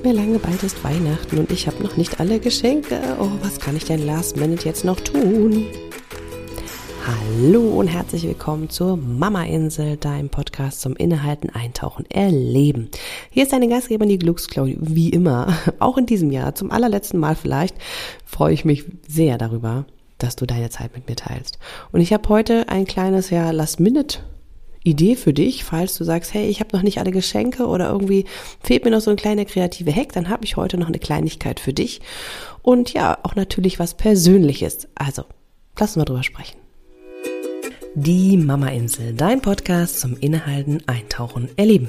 nicht mehr lange, bald ist Weihnachten und ich habe noch nicht alle Geschenke. Oh, was kann ich denn last minute jetzt noch tun? Hallo und herzlich willkommen zur Mama Insel, deinem Podcast zum Innehalten, Eintauchen, Erleben. Hier ist deine Gastgeberin, die Glücksklaudie, wie immer, auch in diesem Jahr, zum allerletzten Mal vielleicht, freue ich mich sehr darüber, dass du deine Zeit mit mir teilst. Und ich habe heute ein kleines, ja, Last-Minute Idee für dich, falls du sagst, hey, ich habe noch nicht alle Geschenke oder irgendwie fehlt mir noch so ein kleiner kreative Hack, dann habe ich heute noch eine Kleinigkeit für dich. Und ja, auch natürlich was Persönliches. Also, lass uns mal drüber sprechen. Die Mama Insel, dein Podcast zum Innehalten, Eintauchen, Erleben.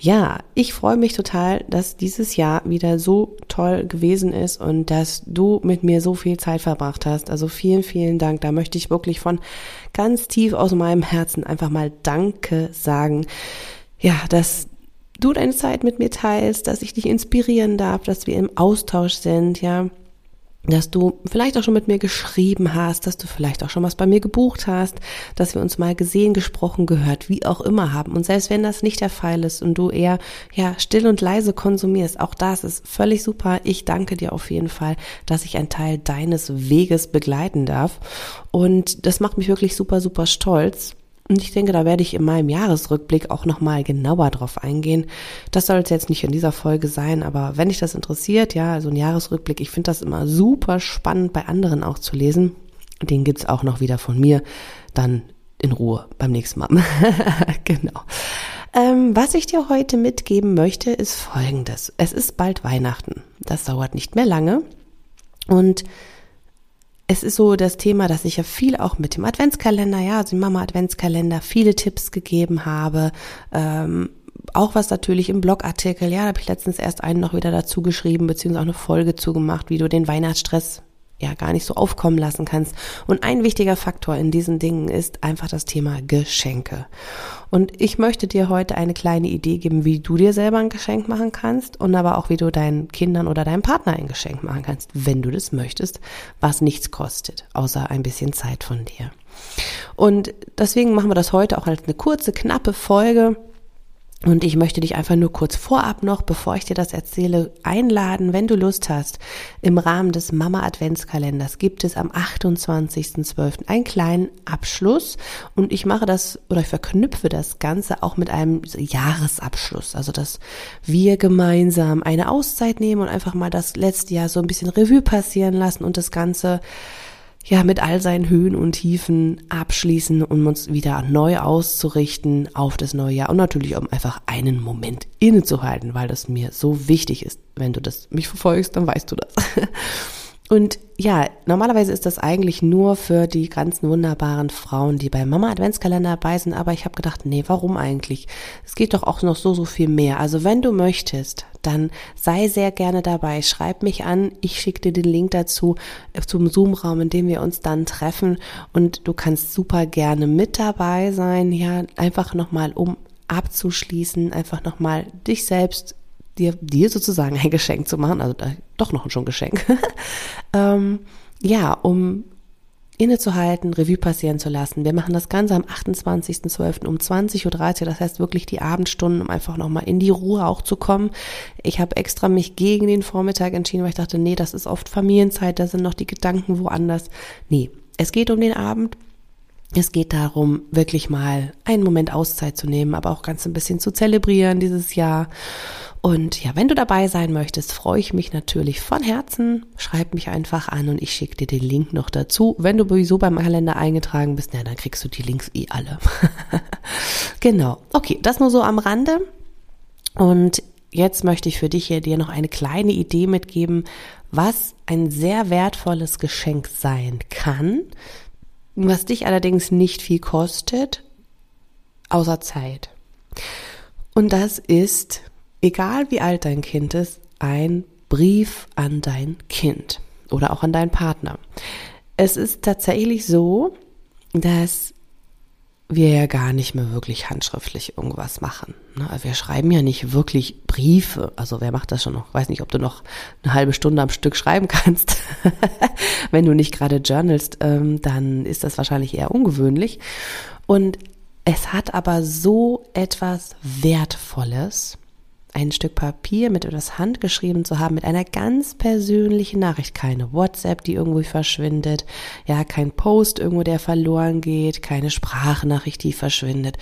Ja, ich freue mich total, dass dieses Jahr wieder so toll gewesen ist und dass du mit mir so viel Zeit verbracht hast. Also vielen, vielen Dank. Da möchte ich wirklich von ganz tief aus meinem Herzen einfach mal Danke sagen. Ja, dass du deine Zeit mit mir teilst, dass ich dich inspirieren darf, dass wir im Austausch sind, ja dass du vielleicht auch schon mit mir geschrieben hast, dass du vielleicht auch schon was bei mir gebucht hast, dass wir uns mal gesehen, gesprochen, gehört, wie auch immer haben. Und selbst wenn das nicht der Fall ist und du eher ja still und leise konsumierst, auch das ist völlig super. Ich danke dir auf jeden Fall, dass ich ein Teil deines Weges begleiten darf. Und das macht mich wirklich super, super stolz. Und ich denke, da werde ich in meinem Jahresrückblick auch nochmal genauer drauf eingehen. Das soll es jetzt nicht in dieser Folge sein, aber wenn dich das interessiert, ja, also ein Jahresrückblick, ich finde das immer super spannend bei anderen auch zu lesen. Den gibt's auch noch wieder von mir, dann in Ruhe beim nächsten Mal. genau. Ähm, was ich dir heute mitgeben möchte, ist folgendes. Es ist bald Weihnachten. Das dauert nicht mehr lange. Und es ist so das Thema, dass ich ja viel auch mit dem Adventskalender, ja, also dem Mama Adventskalender, viele Tipps gegeben habe. Ähm, auch was natürlich im Blogartikel, ja, da habe ich letztens erst einen noch wieder dazu geschrieben, beziehungsweise auch eine Folge zugemacht, wie du den Weihnachtsstress ja gar nicht so aufkommen lassen kannst. Und ein wichtiger Faktor in diesen Dingen ist einfach das Thema Geschenke. Und ich möchte dir heute eine kleine Idee geben, wie du dir selber ein Geschenk machen kannst und aber auch wie du deinen Kindern oder deinem Partner ein Geschenk machen kannst, wenn du das möchtest, was nichts kostet, außer ein bisschen Zeit von dir. Und deswegen machen wir das heute auch als eine kurze, knappe Folge und ich möchte dich einfach nur kurz vorab noch, bevor ich dir das erzähle, einladen, wenn du Lust hast. Im Rahmen des Mama Adventskalenders gibt es am 28.12. einen kleinen Abschluss und ich mache das oder ich verknüpfe das Ganze auch mit einem Jahresabschluss. Also, dass wir gemeinsam eine Auszeit nehmen und einfach mal das letzte Jahr so ein bisschen Revue passieren lassen und das Ganze ja, mit all seinen Höhen und Tiefen abschließen, um uns wieder neu auszurichten auf das neue Jahr und natürlich um einfach einen Moment innezuhalten, weil das mir so wichtig ist. Wenn du das mich verfolgst, dann weißt du das. Und ja, normalerweise ist das eigentlich nur für die ganzen wunderbaren Frauen, die beim Mama Adventskalender dabei sind, aber ich habe gedacht, nee, warum eigentlich? Es geht doch auch noch so, so viel mehr. Also wenn du möchtest, dann sei sehr gerne dabei. Schreib mich an, ich schicke dir den Link dazu äh, zum Zoom-Raum, in dem wir uns dann treffen und du kannst super gerne mit dabei sein, ja, einfach nochmal um abzuschließen, einfach nochmal dich selbst dir, dir sozusagen ein Geschenk zu machen, also doch noch schon Geschenk, ähm, ja, um innezuhalten, Revue passieren zu lassen. Wir machen das Ganze am 28.12. um 20.30 Uhr, das heißt wirklich die Abendstunden, um einfach nochmal in die Ruhe auch zu kommen. Ich habe extra mich gegen den Vormittag entschieden, weil ich dachte, nee, das ist oft Familienzeit, da sind noch die Gedanken woanders. Nee, es geht um den Abend, es geht darum, wirklich mal einen Moment Auszeit zu nehmen, aber auch ganz ein bisschen zu zelebrieren dieses Jahr. Und ja, wenn du dabei sein möchtest, freue ich mich natürlich von Herzen. Schreib mich einfach an und ich schicke dir den Link noch dazu. Wenn du sowieso beim Kalender eingetragen bist, na, dann kriegst du die Links eh alle. genau. Okay, das nur so am Rande. Und jetzt möchte ich für dich hier dir noch eine kleine Idee mitgeben, was ein sehr wertvolles Geschenk sein kann, was dich allerdings nicht viel kostet, außer Zeit. Und das ist, egal wie alt dein Kind ist, ein Brief an dein Kind. oder auch an deinen Partner. Es ist tatsächlich so, dass wir ja gar nicht mehr wirklich handschriftlich irgendwas machen. Ne? Also wir schreiben ja nicht wirklich Briefe. Also wer macht das schon noch? Weiß nicht, ob du noch eine halbe Stunde am Stück schreiben kannst. Wenn du nicht gerade journalst, ähm, dann ist das wahrscheinlich eher ungewöhnlich. Und es hat aber so etwas Wertvolles, ein Stück Papier mit etwas handgeschrieben zu haben, mit einer ganz persönlichen Nachricht. Keine WhatsApp, die irgendwo verschwindet, ja, kein Post irgendwo, der verloren geht, keine Sprachnachricht, die verschwindet,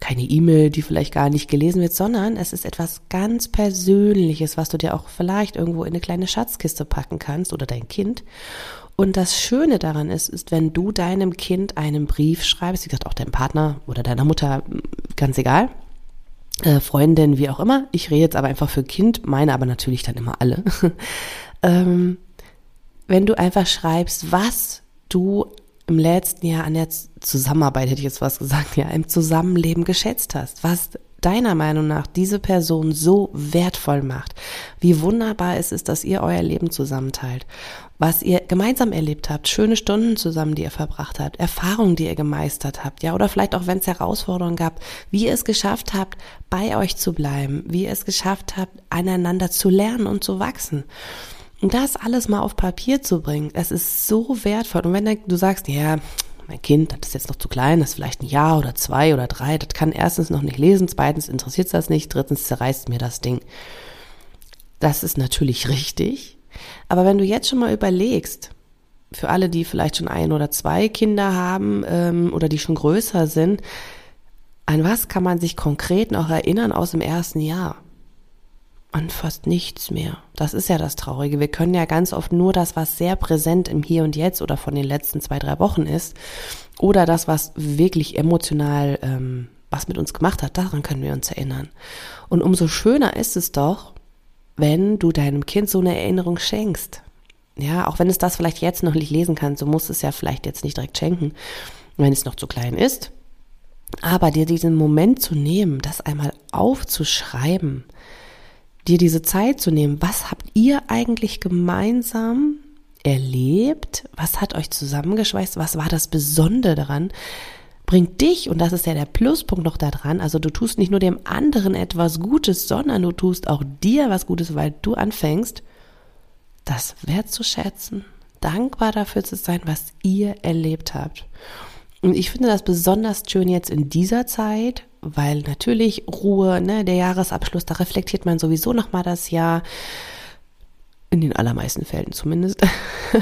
keine E-Mail, die vielleicht gar nicht gelesen wird, sondern es ist etwas ganz Persönliches, was du dir auch vielleicht irgendwo in eine kleine Schatzkiste packen kannst oder dein Kind. Und das Schöne daran ist, ist, wenn du deinem Kind einen Brief schreibst, wie gesagt, auch deinem Partner oder deiner Mutter, ganz egal, äh, Freundin, wie auch immer. Ich rede jetzt aber einfach für Kind, meine aber natürlich dann immer alle. ähm, wenn du einfach schreibst, was du im letzten Jahr an der Zusammenarbeit, hätte ich jetzt was gesagt, ja, im Zusammenleben geschätzt hast, was deiner Meinung nach diese Person so wertvoll macht, wie wunderbar es ist, dass ihr euer Leben zusammenteilt, was ihr gemeinsam erlebt habt, schöne Stunden zusammen, die ihr verbracht habt, Erfahrungen, die ihr gemeistert habt, ja, oder vielleicht auch, wenn es Herausforderungen gab, wie ihr es geschafft habt, bei euch zu bleiben, wie ihr es geschafft habt, aneinander zu lernen und zu wachsen. Und das alles mal auf Papier zu bringen, das ist so wertvoll. Und wenn du sagst, ja, mein Kind, das ist jetzt noch zu klein, das ist vielleicht ein Jahr oder zwei oder drei, das kann erstens noch nicht lesen, zweitens interessiert es das nicht, drittens zerreißt mir das Ding. Das ist natürlich richtig. Aber wenn du jetzt schon mal überlegst, für alle, die vielleicht schon ein oder zwei Kinder haben ähm, oder die schon größer sind, an was kann man sich konkret noch erinnern aus dem ersten Jahr? An fast nichts mehr. Das ist ja das Traurige. Wir können ja ganz oft nur das, was sehr präsent im Hier und Jetzt oder von den letzten zwei, drei Wochen ist, oder das, was wirklich emotional ähm, was mit uns gemacht hat, daran können wir uns erinnern. Und umso schöner ist es doch, wenn du deinem Kind so eine Erinnerung schenkst. Ja, auch wenn es das vielleicht jetzt noch nicht lesen kann, so muss es ja vielleicht jetzt nicht direkt schenken, wenn es noch zu klein ist. Aber dir diesen Moment zu nehmen, das einmal aufzuschreiben, dir diese Zeit zu nehmen. Was habt ihr eigentlich gemeinsam erlebt? Was hat euch zusammengeschweißt? Was war das Besondere daran? Bringt dich, und das ist ja der Pluspunkt noch daran, also du tust nicht nur dem anderen etwas Gutes, sondern du tust auch dir was Gutes, weil du anfängst, das wertzuschätzen, dankbar dafür zu sein, was ihr erlebt habt. Und ich finde das besonders schön jetzt in dieser Zeit, weil natürlich Ruhe, ne, der Jahresabschluss, da reflektiert man sowieso nochmal das Jahr. In den allermeisten Fällen zumindest.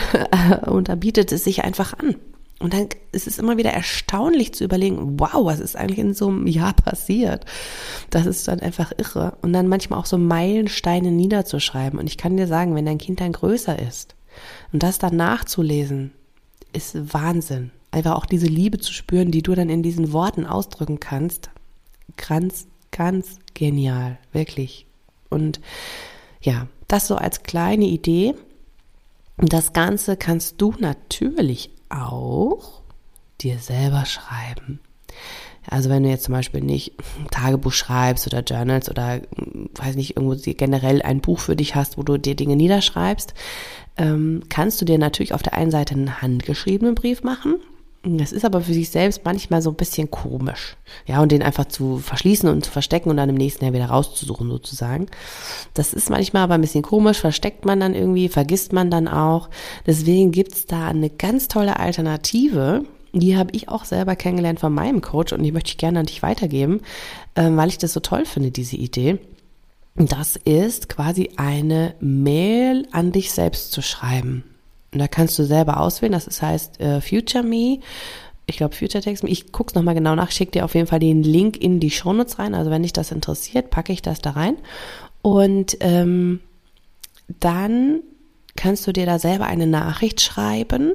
und da bietet es sich einfach an. Und dann ist es immer wieder erstaunlich zu überlegen, wow, was ist eigentlich in so einem Jahr passiert? Das ist dann einfach irre. Und dann manchmal auch so Meilensteine niederzuschreiben. Und ich kann dir sagen, wenn dein Kind dann größer ist und das dann nachzulesen, ist Wahnsinn. Einfach auch diese Liebe zu spüren, die du dann in diesen Worten ausdrücken kannst, ganz, ganz genial, wirklich. Und ja, das so als kleine Idee. Das Ganze kannst du natürlich auch dir selber schreiben. Also wenn du jetzt zum Beispiel nicht Tagebuch schreibst oder Journals oder weiß nicht, irgendwo generell ein Buch für dich hast, wo du dir Dinge niederschreibst, ähm, kannst du dir natürlich auf der einen Seite einen handgeschriebenen Brief machen. Das ist aber für sich selbst manchmal so ein bisschen komisch. Ja, und den einfach zu verschließen und zu verstecken und dann im nächsten Jahr wieder rauszusuchen sozusagen. Das ist manchmal aber ein bisschen komisch, versteckt man dann irgendwie, vergisst man dann auch. Deswegen gibt's da eine ganz tolle Alternative. Die habe ich auch selber kennengelernt von meinem Coach und die möchte ich gerne an dich weitergeben, ähm, weil ich das so toll finde, diese Idee. Das ist quasi eine Mail an dich selbst zu schreiben. Und da kannst du selber auswählen. Das heißt äh, Future Me. Ich glaube Future Text Me. Ich guck's nochmal genau nach. Schick dir auf jeden Fall den Link in die Shownotes rein. Also wenn dich das interessiert, packe ich das da rein. Und ähm, dann kannst du dir da selber eine Nachricht schreiben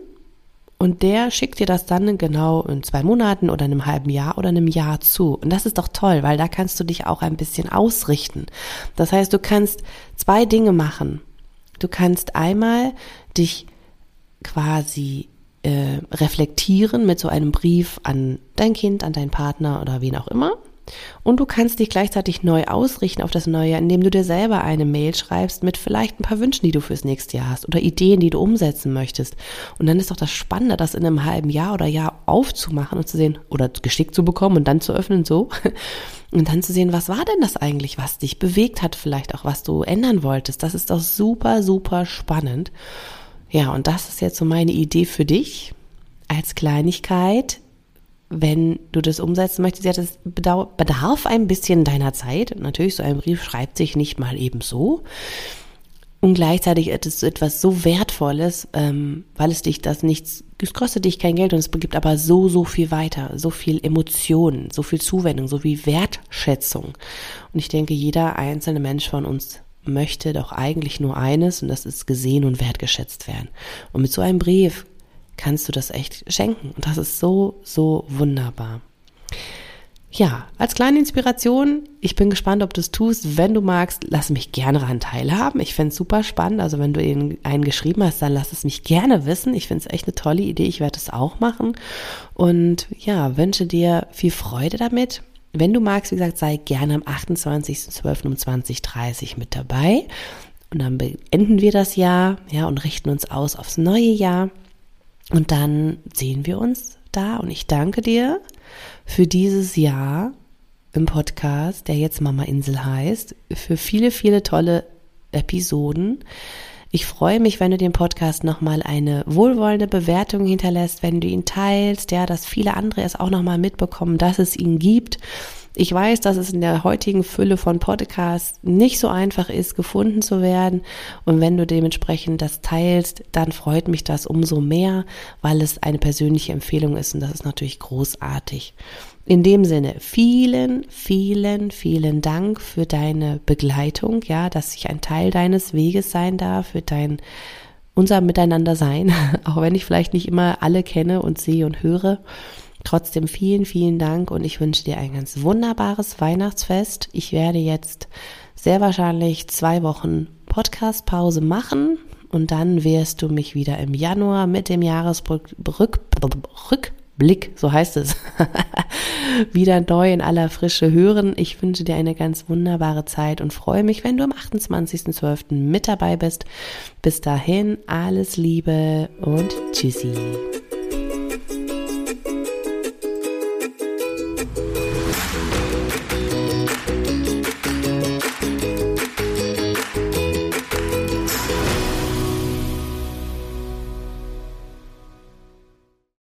und der schickt dir das dann genau in zwei Monaten oder einem halben Jahr oder einem Jahr zu. Und das ist doch toll, weil da kannst du dich auch ein bisschen ausrichten. Das heißt, du kannst zwei Dinge machen. Du kannst einmal dich quasi äh, reflektieren mit so einem Brief an dein Kind, an deinen Partner oder wen auch immer. Und du kannst dich gleichzeitig neu ausrichten auf das neue Jahr, indem du dir selber eine Mail schreibst mit vielleicht ein paar Wünschen, die du fürs nächste Jahr hast oder Ideen, die du umsetzen möchtest. Und dann ist doch das Spannende, das in einem halben Jahr oder Jahr aufzumachen und zu sehen oder geschickt zu bekommen und dann zu öffnen so. Und dann zu sehen, was war denn das eigentlich, was dich bewegt hat, vielleicht auch was du ändern wolltest. Das ist doch super, super spannend. Ja, und das ist jetzt so meine Idee für dich als Kleinigkeit, wenn du das umsetzen möchtest, ja, das bedarf ein bisschen deiner Zeit. Natürlich, so ein Brief schreibt sich nicht mal eben so. Und gleichzeitig ist es etwas so Wertvolles, ähm, weil es dich das nichts, es kostet dich kein Geld und es gibt aber so, so viel weiter, so viel Emotionen, so viel Zuwendung, so viel Wertschätzung. Und ich denke, jeder einzelne Mensch von uns möchte doch eigentlich nur eines und das ist gesehen und wertgeschätzt werden. Und mit so einem Brief kannst du das echt schenken. Und das ist so, so wunderbar. Ja, als kleine Inspiration, ich bin gespannt, ob du es tust. Wenn du magst, lass mich gerne daran teilhaben. Ich finde es super spannend. Also wenn du einen geschrieben hast, dann lass es mich gerne wissen. Ich finde es echt eine tolle Idee. Ich werde es auch machen. Und ja, wünsche dir viel Freude damit. Wenn du magst, wie gesagt, sei gerne am 28.12. um 20.30 mit dabei. Und dann beenden wir das Jahr, ja, und richten uns aus aufs neue Jahr. Und dann sehen wir uns da und ich danke dir für dieses Jahr im Podcast, der jetzt Mama Insel heißt, für viele, viele tolle Episoden. Ich freue mich, wenn du den Podcast nochmal eine wohlwollende Bewertung hinterlässt, wenn du ihn teilst, ja, dass viele andere es auch nochmal mitbekommen, dass es ihn gibt ich weiß, dass es in der heutigen Fülle von Podcasts nicht so einfach ist, gefunden zu werden. Und wenn du dementsprechend das teilst, dann freut mich das umso mehr, weil es eine persönliche Empfehlung ist und das ist natürlich großartig. In dem Sinne, vielen, vielen, vielen Dank für deine Begleitung, ja, dass ich ein Teil deines Weges sein darf, für dein unser Miteinander sein, auch wenn ich vielleicht nicht immer alle kenne und sehe und höre. Trotzdem vielen, vielen Dank und ich wünsche dir ein ganz wunderbares Weihnachtsfest. Ich werde jetzt sehr wahrscheinlich zwei Wochen Podcastpause machen und dann wirst du mich wieder im Januar mit dem Jahresrückblick, so heißt es, wieder neu in aller Frische hören. Ich wünsche dir eine ganz wunderbare Zeit und freue mich, wenn du am 28.12. mit dabei bist. Bis dahin alles Liebe und Tschüssi.